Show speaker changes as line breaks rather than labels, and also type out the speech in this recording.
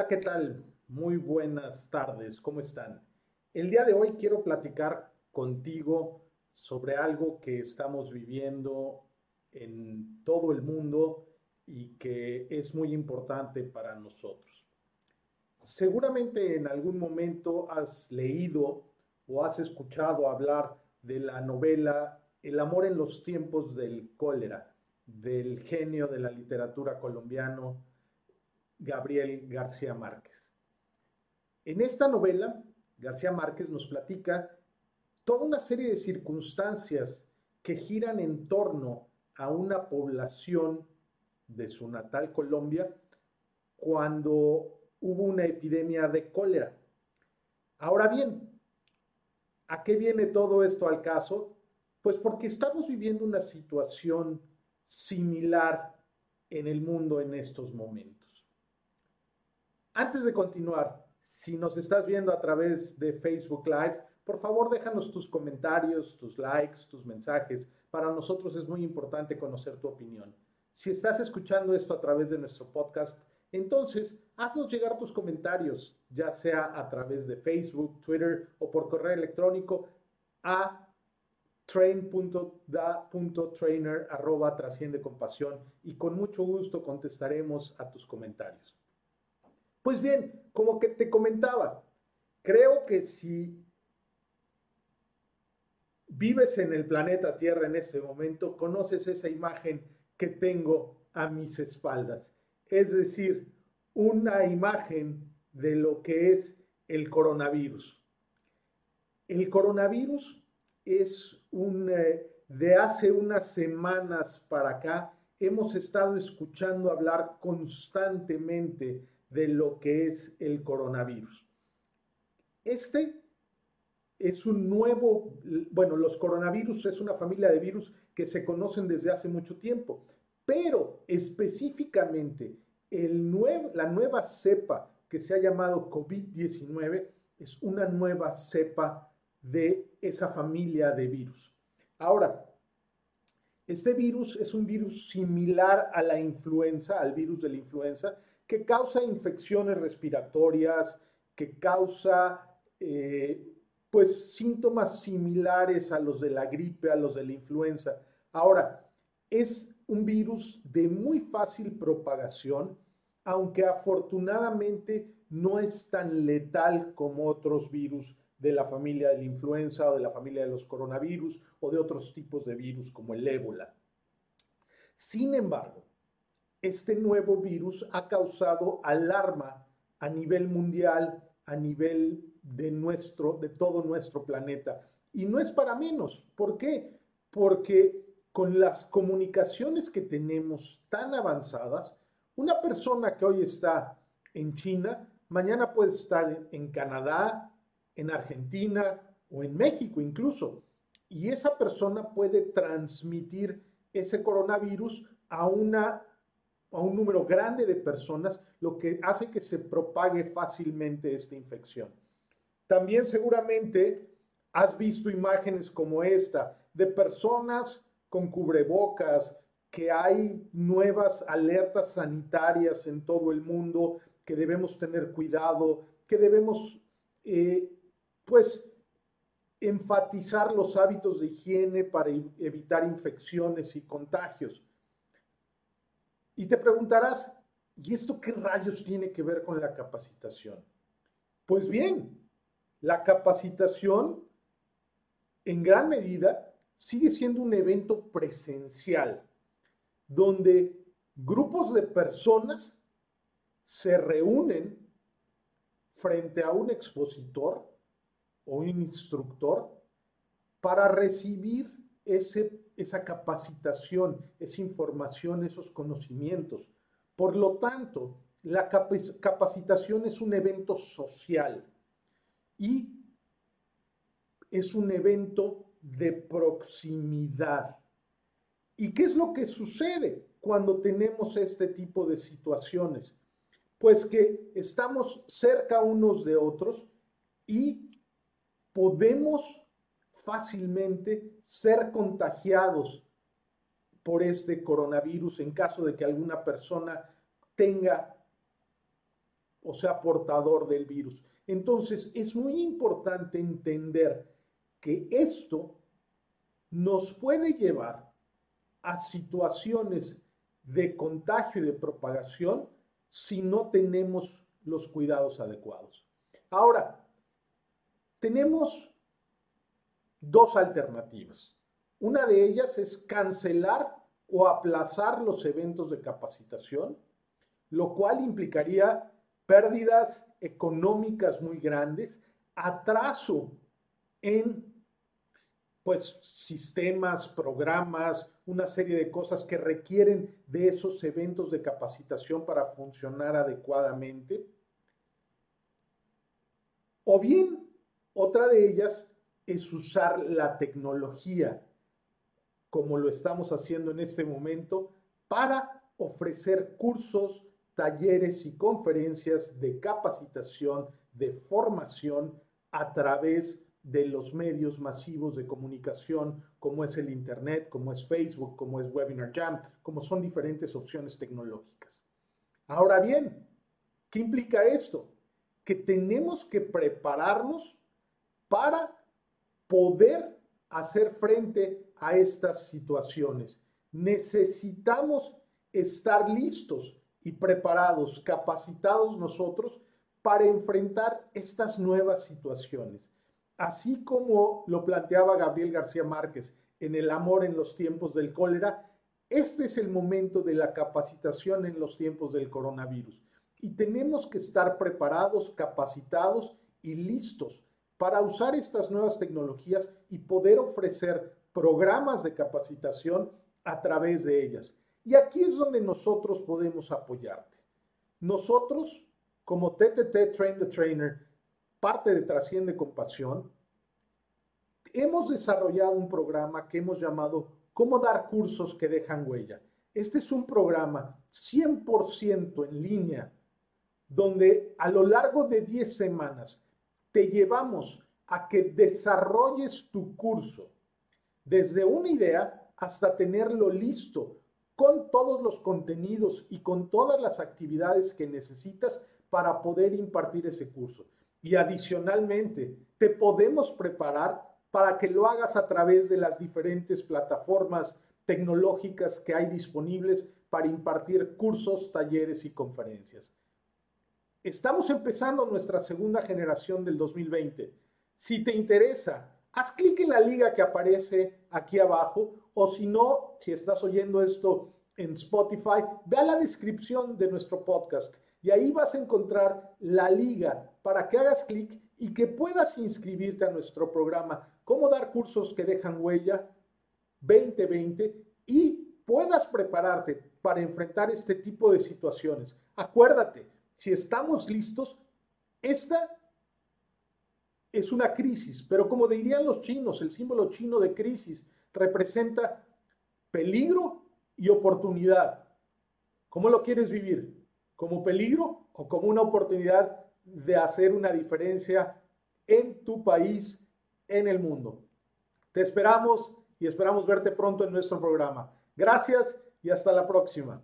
Hola, ¿qué tal? Muy buenas tardes, ¿cómo están? El día de hoy quiero platicar contigo sobre algo que estamos viviendo en todo el mundo y que es muy importante para nosotros. Seguramente en algún momento has leído o has escuchado hablar de la novela El amor en los tiempos del cólera, del genio de la literatura colombiano Gabriel García Márquez. En esta novela, García Márquez nos platica toda una serie de circunstancias que giran en torno a una población de su natal Colombia cuando hubo una epidemia de cólera. Ahora bien, ¿a qué viene todo esto al caso? Pues porque estamos viviendo una situación similar en el mundo en estos momentos. Antes de continuar, si nos estás viendo a través de Facebook Live, por favor déjanos tus comentarios, tus likes, tus mensajes. Para nosotros es muy importante conocer tu opinión. Si estás escuchando esto a través de nuestro podcast, entonces haznos llegar tus comentarios, ya sea a través de Facebook, Twitter o por correo electrónico a train.da.trainer arroba trasciende compasión y con mucho gusto contestaremos a tus comentarios. Pues bien, como que te comentaba, creo que si vives en el planeta Tierra en este momento, conoces esa imagen que tengo a mis espaldas. Es decir, una imagen de lo que es el coronavirus. El coronavirus es un, eh, de hace unas semanas para acá, hemos estado escuchando hablar constantemente de lo que es el coronavirus. Este es un nuevo, bueno, los coronavirus es una familia de virus que se conocen desde hace mucho tiempo, pero específicamente el la nueva cepa que se ha llamado COVID-19 es una nueva cepa de esa familia de virus. Ahora, este virus es un virus similar a la influenza, al virus de la influenza, que causa infecciones respiratorias, que causa eh, pues síntomas similares a los de la gripe, a los de la influenza. Ahora, es un virus de muy fácil propagación, aunque afortunadamente no es tan letal como otros virus de la familia de la influenza o de la familia de los coronavirus o de otros tipos de virus como el ébola. Sin embargo, este nuevo virus ha causado alarma a nivel mundial, a nivel de nuestro, de todo nuestro planeta. Y no es para menos. ¿Por qué? Porque con las comunicaciones que tenemos tan avanzadas, una persona que hoy está en China, mañana puede estar en Canadá, en Argentina o en México incluso. Y esa persona puede transmitir ese coronavirus a una a un número grande de personas, lo que hace que se propague fácilmente esta infección. También seguramente has visto imágenes como esta de personas con cubrebocas, que hay nuevas alertas sanitarias en todo el mundo, que debemos tener cuidado, que debemos, eh, pues, enfatizar los hábitos de higiene para evitar infecciones y contagios. Y te preguntarás, ¿y esto qué rayos tiene que ver con la capacitación? Pues bien, la capacitación en gran medida sigue siendo un evento presencial, donde grupos de personas se reúnen frente a un expositor o un instructor para recibir esa capacitación, esa información, esos conocimientos. Por lo tanto, la capacitación es un evento social y es un evento de proximidad. ¿Y qué es lo que sucede cuando tenemos este tipo de situaciones? Pues que estamos cerca unos de otros y podemos fácilmente ser contagiados por este coronavirus en caso de que alguna persona tenga o sea, portador del virus. Entonces, es muy importante entender que esto nos puede llevar a situaciones de contagio y de propagación si no tenemos los cuidados adecuados. Ahora, tenemos dos alternativas. Una de ellas es cancelar o aplazar los eventos de capacitación, lo cual implicaría pérdidas económicas muy grandes, atraso en pues sistemas, programas, una serie de cosas que requieren de esos eventos de capacitación para funcionar adecuadamente. O bien, otra de ellas es usar la tecnología, como lo estamos haciendo en este momento, para ofrecer cursos, talleres y conferencias de capacitación, de formación a través de los medios masivos de comunicación, como es el Internet, como es Facebook, como es Webinar Jam, como son diferentes opciones tecnológicas. Ahora bien, ¿qué implica esto? Que tenemos que prepararnos para poder hacer frente a estas situaciones. Necesitamos estar listos y preparados, capacitados nosotros para enfrentar estas nuevas situaciones. Así como lo planteaba Gabriel García Márquez en El amor en los tiempos del cólera, este es el momento de la capacitación en los tiempos del coronavirus. Y tenemos que estar preparados, capacitados y listos para usar estas nuevas tecnologías y poder ofrecer programas de capacitación a través de ellas. Y aquí es donde nosotros podemos apoyarte. Nosotros, como TTT Train the Trainer, parte de Trasciende Compasión, hemos desarrollado un programa que hemos llamado Cómo dar cursos que dejan huella. Este es un programa 100% en línea, donde a lo largo de 10 semanas te llevamos a que desarrolles tu curso desde una idea hasta tenerlo listo con todos los contenidos y con todas las actividades que necesitas para poder impartir ese curso. Y adicionalmente, te podemos preparar para que lo hagas a través de las diferentes plataformas tecnológicas que hay disponibles para impartir cursos, talleres y conferencias. Estamos empezando nuestra segunda generación del 2020. Si te interesa, haz clic en la liga que aparece aquí abajo o si no, si estás oyendo esto en Spotify, ve a la descripción de nuestro podcast y ahí vas a encontrar la liga para que hagas clic y que puedas inscribirte a nuestro programa, cómo dar cursos que dejan huella 2020 y puedas prepararte para enfrentar este tipo de situaciones. Acuérdate, si estamos listos, esta es una crisis, pero como dirían los chinos, el símbolo chino de crisis representa peligro y oportunidad. ¿Cómo lo quieres vivir? ¿Como peligro o como una oportunidad de hacer una diferencia en tu país, en el mundo? Te esperamos y esperamos verte pronto en nuestro programa. Gracias y hasta la próxima.